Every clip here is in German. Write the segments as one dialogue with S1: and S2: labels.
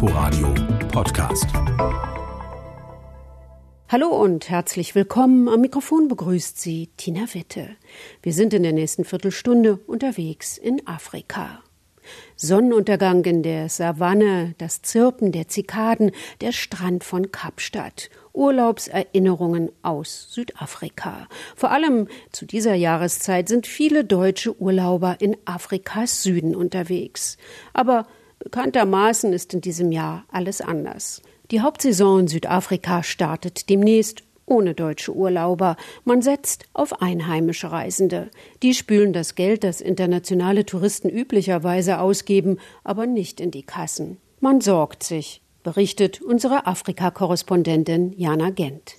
S1: Inforadio Podcast.
S2: Hallo und herzlich willkommen. Am Mikrofon begrüßt Sie Tina Witte. Wir sind in der nächsten Viertelstunde unterwegs in Afrika. Sonnenuntergang in der Savanne, das Zirpen der Zikaden, der Strand von Kapstadt, Urlaubserinnerungen aus Südafrika. Vor allem zu dieser Jahreszeit sind viele deutsche Urlauber in Afrikas Süden unterwegs. Aber bekanntermaßen ist in diesem Jahr alles anders. Die Hauptsaison in Südafrika startet demnächst ohne deutsche Urlauber. Man setzt auf einheimische Reisende. Die spülen das Geld, das internationale Touristen üblicherweise ausgeben, aber nicht in die Kassen. Man sorgt sich, berichtet unsere Afrika-Korrespondentin Jana Gent.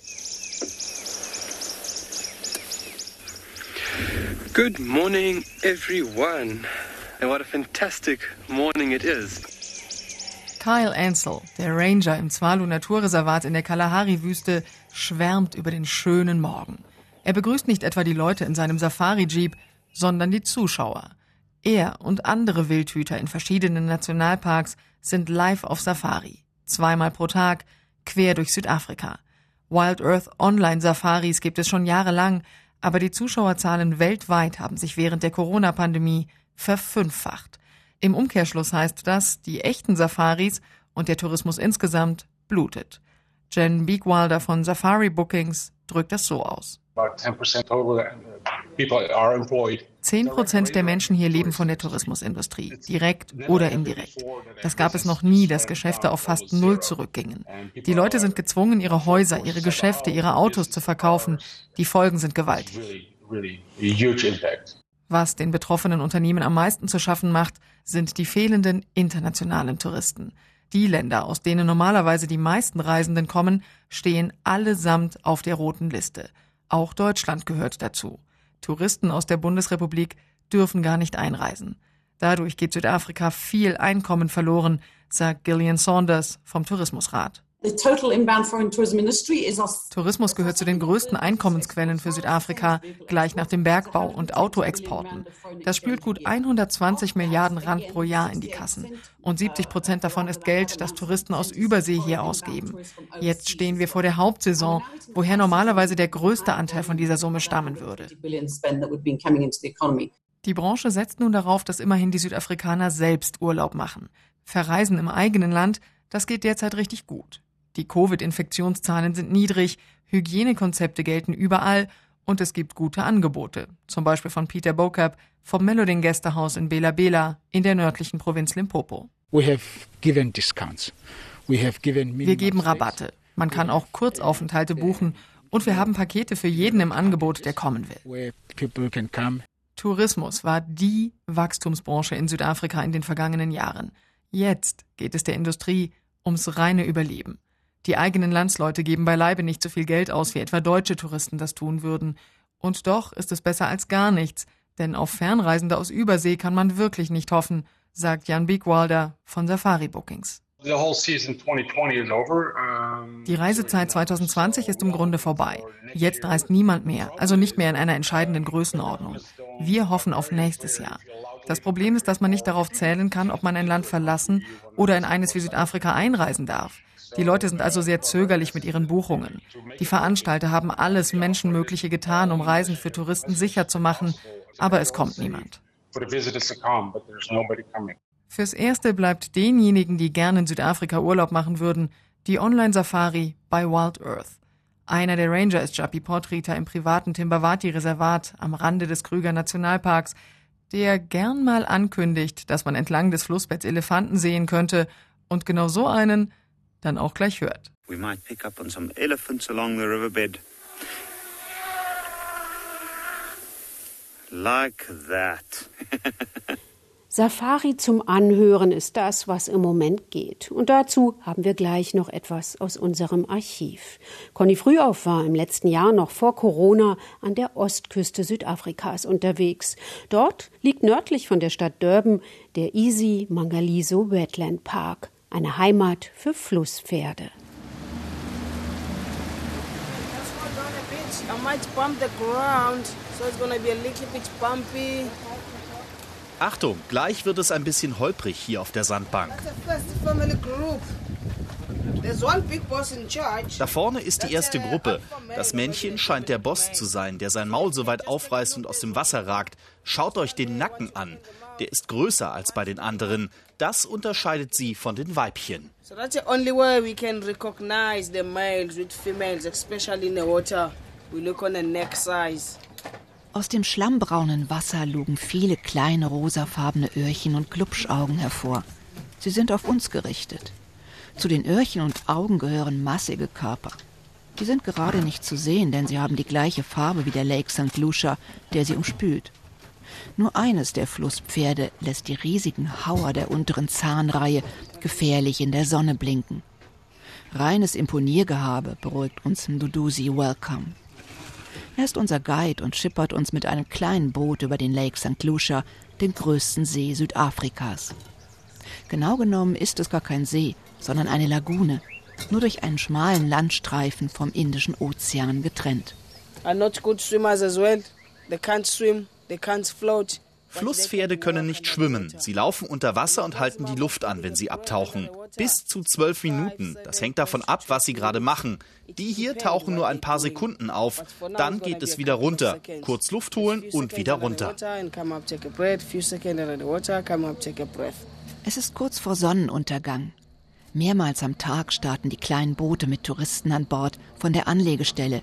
S3: Good morning, everyone. And what a fantastic morning it is.
S4: Kyle Ansel, der Ranger im Zwalu Naturreservat in der Kalahari-Wüste, schwärmt über den schönen Morgen. Er begrüßt nicht etwa die Leute in seinem Safari-Jeep, sondern die Zuschauer. Er und andere Wildhüter in verschiedenen Nationalparks sind live auf Safari. Zweimal pro Tag, quer durch Südafrika. Wild Earth Online Safaris gibt es schon jahrelang, aber die Zuschauerzahlen weltweit haben sich während der Corona-Pandemie verfünffacht. Im Umkehrschluss heißt das, die echten Safaris und der Tourismus insgesamt blutet. Jen Beakwilder von Safari Bookings drückt das so aus. Zehn Prozent der Menschen hier leben von der Tourismusindustrie, direkt oder indirekt. Das gab es noch nie, dass Geschäfte auf fast null zurückgingen. Die Leute sind gezwungen, ihre Häuser, ihre Geschäfte, ihre Autos zu verkaufen. Die Folgen sind gewaltig. Was den betroffenen Unternehmen am meisten zu schaffen macht, sind die fehlenden internationalen Touristen. Die Länder, aus denen normalerweise die meisten Reisenden kommen, stehen allesamt auf der roten Liste. Auch Deutschland gehört dazu. Touristen aus der Bundesrepublik dürfen gar nicht einreisen. Dadurch geht Südafrika viel Einkommen verloren, sagt Gillian Saunders vom Tourismusrat. Tourismus gehört zu den größten Einkommensquellen für Südafrika, gleich nach dem Bergbau und Autoexporten. Das spült gut 120 Milliarden Rand pro Jahr in die Kassen. Und 70 Prozent davon ist Geld, das Touristen aus Übersee hier ausgeben. Jetzt stehen wir vor der Hauptsaison, woher normalerweise der größte Anteil von dieser Summe stammen würde. Die Branche setzt nun darauf, dass immerhin die Südafrikaner selbst Urlaub machen. Verreisen im eigenen Land, das geht derzeit richtig gut. Die Covid-Infektionszahlen sind niedrig, Hygienekonzepte gelten überall und es gibt gute Angebote, zum Beispiel von Peter Bokap vom Melodin Gästehaus in Bela Bela in der nördlichen Provinz Limpopo. Wir geben Rabatte. Man kann auch Kurzaufenthalte buchen und wir haben Pakete für jeden im Angebot, der kommen will. Tourismus war die Wachstumsbranche in Südafrika in den vergangenen Jahren. Jetzt geht es der Industrie ums reine Überleben. Die eigenen Landsleute geben beileibe nicht so viel Geld aus, wie etwa deutsche Touristen das tun würden. Und doch ist es besser als gar nichts, denn auf Fernreisende aus Übersee kann man wirklich nicht hoffen, sagt Jan Biegwalder von Safari Bookings. Die Reisezeit 2020 ist im Grunde vorbei. Jetzt reist niemand mehr, also nicht mehr in einer entscheidenden Größenordnung. Wir hoffen auf nächstes Jahr. Das Problem ist, dass man nicht darauf zählen kann, ob man ein Land verlassen oder in eines wie Südafrika einreisen darf. Die Leute sind also sehr zögerlich mit ihren Buchungen. Die Veranstalter haben alles Menschenmögliche getan, um Reisen für Touristen sicher zu machen, aber es kommt niemand. Fürs Erste bleibt denjenigen, die gerne in Südafrika Urlaub machen würden, die Online-Safari bei Wild Earth. Einer der Ranger ist Japi Portrita im privaten Timbawati-Reservat am Rande des Krüger Nationalparks, der gern mal ankündigt, dass man entlang des Flussbetts Elefanten sehen könnte und genau so einen dann auch gleich hört. We might pick up on some elephants along the riverbed.
S2: Like that. Safari zum Anhören ist das, was im Moment geht. Und dazu haben wir gleich noch etwas aus unserem Archiv. Conny Frühauf war im letzten Jahr noch vor Corona an der Ostküste Südafrikas unterwegs. Dort liegt nördlich von der Stadt Durban der Easy Mangaliso Wetland Park eine Heimat für Flusspferde.
S5: Achtung, gleich wird es ein bisschen holprig hier auf der Sandbank. Da vorne ist die erste Gruppe. Das Männchen scheint der Boss zu sein, der sein Maul so weit aufreißt und aus dem Wasser ragt. Schaut euch den Nacken an. Der ist größer als bei den anderen. Das unterscheidet sie von den Weibchen. So that's the only way we can recognize the males with females, especially in the water.
S6: We look on the neck size. Aus dem schlammbraunen Wasser lugen viele kleine rosafarbene Öhrchen und Glubschaugen hervor. Sie sind auf uns gerichtet. Zu den Öhrchen und Augen gehören massige Körper. Die sind gerade nicht zu sehen, denn sie haben die gleiche Farbe wie der Lake St. Lucia, der sie umspült. Nur eines der Flusspferde lässt die riesigen Hauer der unteren Zahnreihe gefährlich in der Sonne blinken. Reines Imponiergehabe beruhigt uns Mduduzi Welcome. Er ist unser Guide und schippert uns mit einem kleinen Boot über den Lake St. Lucia, den größten See Südafrikas. Genau genommen ist es gar kein See, sondern eine Lagune, nur durch einen schmalen Landstreifen vom Indischen Ozean getrennt. Are not good swimmers as well.
S5: They can't swim, they can't float. Flusspferde können nicht schwimmen. Sie laufen unter Wasser und halten die Luft an, wenn sie abtauchen. Bis zu zwölf Minuten. Das hängt davon ab, was sie gerade machen. Die hier tauchen nur ein paar Sekunden auf. Dann geht es wieder runter. Kurz Luft holen und wieder runter.
S6: Es ist kurz vor Sonnenuntergang. Mehrmals am Tag starten die kleinen Boote mit Touristen an Bord von der Anlegestelle.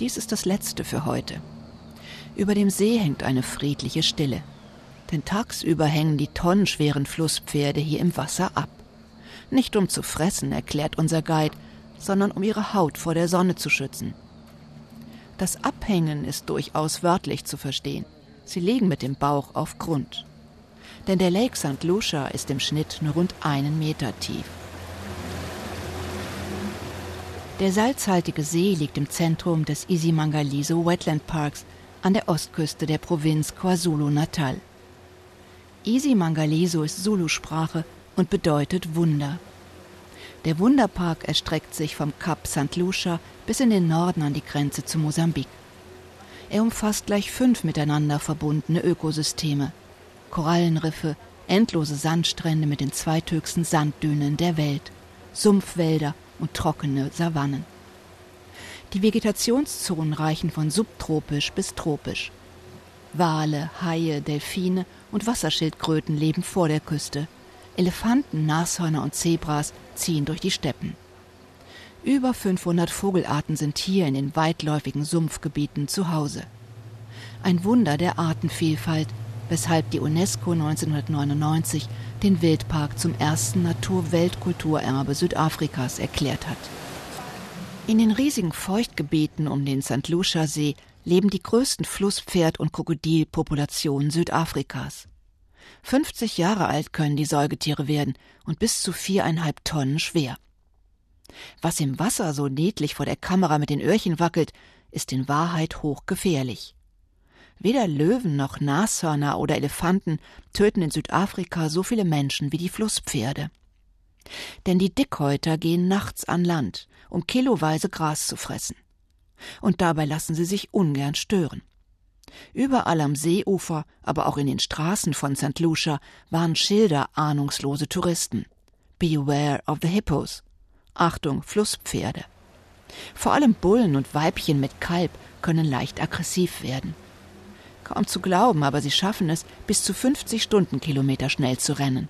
S6: Dies ist das letzte für heute. Über dem See hängt eine friedliche Stille. Denn tagsüber hängen die tonnenschweren Flusspferde hier im Wasser ab. Nicht um zu fressen, erklärt unser Guide, sondern um ihre Haut vor der Sonne zu schützen. Das Abhängen ist durchaus wörtlich zu verstehen. Sie liegen mit dem Bauch auf Grund. Denn der Lake St. Lucia ist im Schnitt nur rund einen Meter tief. Der salzhaltige See liegt im Zentrum des Isimangaliso Wetland Parks an der Ostküste der Provinz KwaZulu-Natal. Isimangaliso ist Zulu-Sprache und bedeutet Wunder. Der Wunderpark erstreckt sich vom Kap St. Lucia bis in den Norden an die Grenze zu Mosambik. Er umfasst gleich fünf miteinander verbundene Ökosysteme. Korallenriffe, endlose Sandstrände mit den zweithöchsten Sanddünen der Welt, Sumpfwälder und trockene Savannen. Die Vegetationszonen reichen von subtropisch bis tropisch. Wale, Haie, Delfine und Wasserschildkröten leben vor der Küste. Elefanten, Nashörner und Zebras ziehen durch die Steppen. Über 500 Vogelarten sind hier in den weitläufigen Sumpfgebieten zu Hause. Ein Wunder der Artenvielfalt, weshalb die UNESCO 1999 den Wildpark zum ersten Naturweltkulturerbe Südafrikas erklärt hat. In den riesigen Feuchtgebieten um den St. Lucia See leben die größten Flusspferd- und Krokodilpopulationen Südafrikas. 50 Jahre alt können die Säugetiere werden und bis zu viereinhalb Tonnen schwer. Was im Wasser so niedlich vor der Kamera mit den Öhrchen wackelt, ist in Wahrheit hochgefährlich. Weder Löwen noch Nashörner oder Elefanten töten in Südafrika so viele Menschen wie die Flusspferde. Denn die Dickhäuter gehen nachts an Land, um kiloweise Gras zu fressen. Und dabei lassen sie sich ungern stören. Überall am Seeufer, aber auch in den Straßen von St. Lucia waren Schilder ahnungslose Touristen. Beware of the Hippos. Achtung, Flusspferde. Vor allem Bullen und Weibchen mit Kalb können leicht aggressiv werden. Kaum zu glauben, aber sie schaffen es, bis zu 50 Stundenkilometer schnell zu rennen.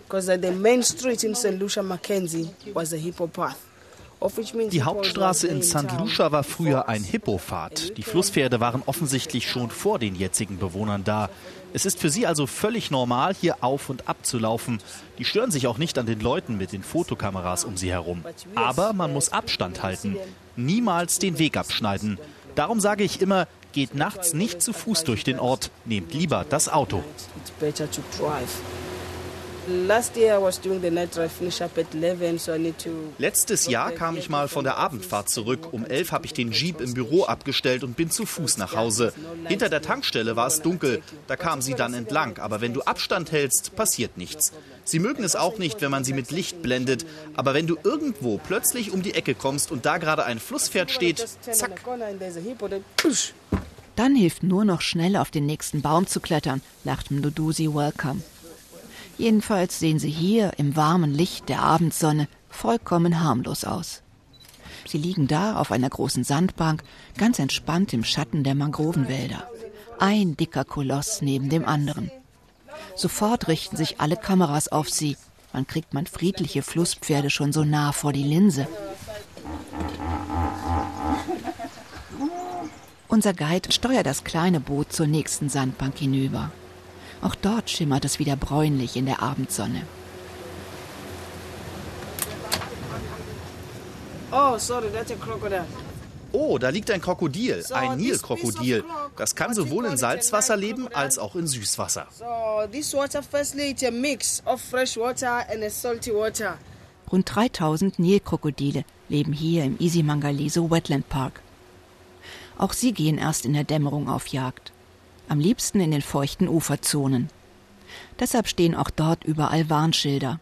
S5: Die Hauptstraße in St. Lucia war früher ein Hippopfad. Die Flusspferde waren offensichtlich schon vor den jetzigen Bewohnern da. Es ist für sie also völlig normal, hier auf und ab zu laufen. Die stören sich auch nicht an den Leuten mit den Fotokameras um sie herum. Aber man muss Abstand halten. Niemals den Weg abschneiden. Darum sage ich immer, Geht nachts nicht zu Fuß durch den Ort, nehmt lieber das Auto. Letztes Jahr kam ich mal von der Abendfahrt zurück. Um elf habe ich den Jeep im Büro abgestellt und bin zu Fuß nach Hause. Hinter der Tankstelle war es dunkel. Da kamen sie dann entlang. Aber wenn du Abstand hältst, passiert nichts. Sie mögen es auch nicht, wenn man sie mit Licht blendet. Aber wenn du irgendwo plötzlich um die Ecke kommst und da gerade ein Flusspferd steht, zack.
S6: Dann hilft nur noch schnell auf den nächsten Baum zu klettern, lacht Mduduzi Welcome. Jedenfalls sehen sie hier im warmen Licht der Abendsonne vollkommen harmlos aus. Sie liegen da auf einer großen Sandbank, ganz entspannt im Schatten der Mangrovenwälder. Ein dicker Koloss neben dem anderen. Sofort richten sich alle Kameras auf sie. Wann kriegt man friedliche Flusspferde schon so nah vor die Linse? Unser Guide steuert das kleine Boot zur nächsten Sandbank hinüber. Auch dort schimmert es wieder bräunlich in der Abendsonne.
S7: Oh, sorry, that's a crocodile.
S5: Oh, da liegt ein Krokodil, ein Nilkrokodil. Das kann sowohl in Salzwasser leben als auch in Süßwasser.
S7: So this water firstly it's a mix of fresh water and a salty water.
S6: Rund 3000 Nilkrokodile leben hier im Isimangaliso Wetland Park. Auch sie gehen erst in der Dämmerung auf Jagd. Am liebsten in den feuchten Uferzonen. Deshalb stehen auch dort überall Warnschilder.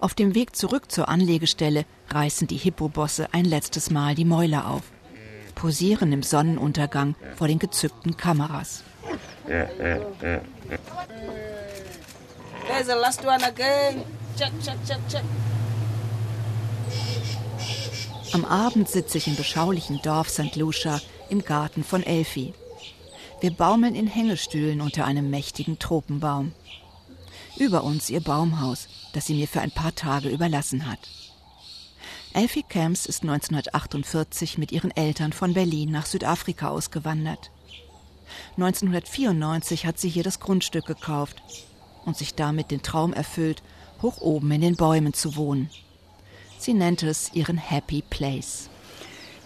S6: Auf dem Weg zurück zur Anlegestelle reißen die Hippobosse ein letztes Mal die Mäuler auf, posieren im Sonnenuntergang vor den gezückten Kameras.
S7: There's the last one again. Check, check, check, check.
S6: Am Abend sitze ich im beschaulichen Dorf St. Lucia im Garten von Elfi. Wir baumeln in Hängestühlen unter einem mächtigen Tropenbaum. Über uns ihr Baumhaus, das sie mir für ein paar Tage überlassen hat. Elfie Camps ist 1948 mit ihren Eltern von Berlin nach Südafrika ausgewandert. 1994 hat sie hier das Grundstück gekauft und sich damit den Traum erfüllt, hoch oben in den Bäumen zu wohnen. Sie nennt es ihren Happy Place.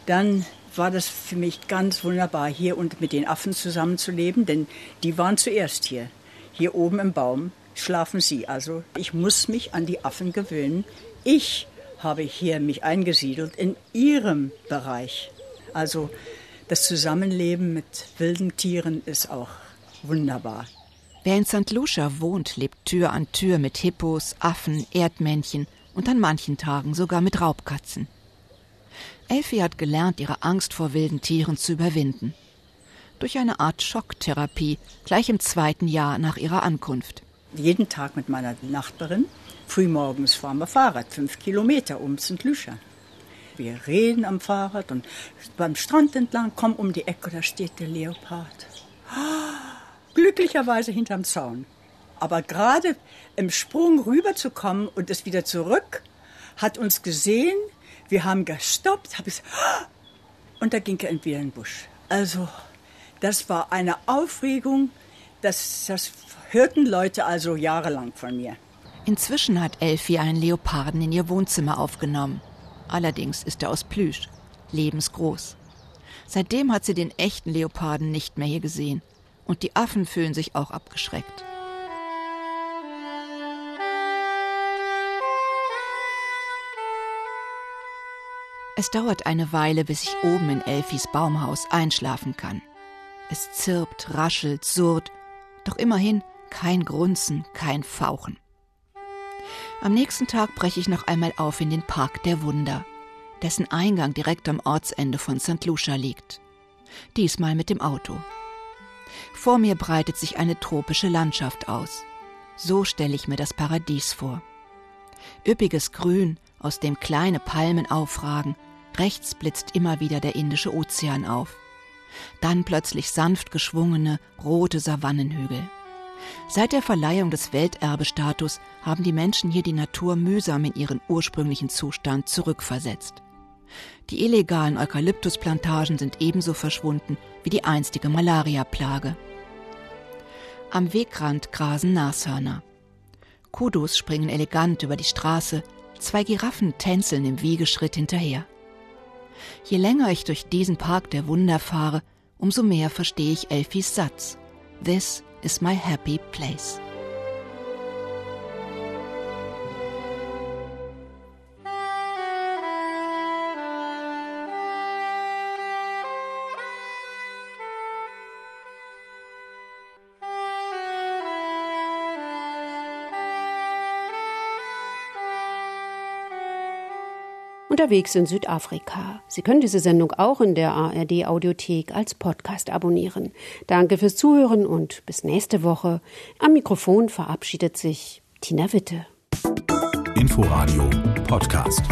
S8: Dann war das für mich ganz wunderbar, hier und mit den Affen zusammenzuleben, denn die waren zuerst hier, hier oben im Baum schlafen sie. Also ich muss mich an die Affen gewöhnen. Ich habe hier mich eingesiedelt in ihrem Bereich. Also das Zusammenleben mit wilden Tieren ist auch wunderbar.
S6: Wer in St. Lucia wohnt, lebt Tür an Tür mit Hippos, Affen, Erdmännchen und an manchen Tagen sogar mit Raubkatzen. Elfie hat gelernt, ihre Angst vor wilden Tieren zu überwinden. Durch eine Art Schocktherapie gleich im zweiten Jahr nach ihrer Ankunft
S8: jeden Tag mit meiner Nachbarin. Frühmorgens fahren wir Fahrrad, fünf Kilometer um St. Lucia. Wir reden am Fahrrad und beim Strand entlang, kommen um die Ecke, da steht der Leopard. Glücklicherweise hinterm Zaun. Aber gerade im Sprung rüberzukommen und es wieder zurück, hat uns gesehen, wir haben gestoppt, hab ich, und da ging er in den Busch. Also, das war eine Aufregung, das, das hörten Leute also jahrelang von mir.
S6: Inzwischen hat Elfie einen Leoparden in ihr Wohnzimmer aufgenommen. Allerdings ist er aus Plüsch, lebensgroß. Seitdem hat sie den echten Leoparden nicht mehr hier gesehen. Und die Affen fühlen sich auch abgeschreckt. Es dauert eine Weile, bis ich oben in Elfis Baumhaus einschlafen kann. Es zirpt, raschelt, surrt, doch immerhin kein Grunzen, kein Fauchen. Am nächsten Tag breche ich noch einmal auf in den Park der Wunder, dessen Eingang direkt am Ortsende von St. Lucia liegt. Diesmal mit dem Auto. Vor mir breitet sich eine tropische Landschaft aus. So stelle ich mir das Paradies vor. Üppiges Grün, aus dem kleine Palmen aufragen, rechts blitzt immer wieder der Indische Ozean auf. Dann plötzlich sanft geschwungene, rote Savannenhügel. Seit der Verleihung des Welterbestatus haben die Menschen hier die Natur mühsam in ihren ursprünglichen Zustand zurückversetzt. Die illegalen Eukalyptusplantagen sind ebenso verschwunden wie die einstige Malariaplage. Am Wegrand grasen Nashörner. Kudus springen elegant über die Straße, zwei Giraffen tänzeln im Wiegeschritt hinterher. Je länger ich durch diesen Park der Wunder fahre, umso mehr verstehe ich Elfis Satz. This is my happy place.
S2: Unterwegs in Südafrika. Sie können diese Sendung auch in der ARD Audiothek als Podcast abonnieren. Danke fürs Zuhören und bis nächste Woche. Am Mikrofon verabschiedet sich Tina Witte.
S1: Inforadio Podcast.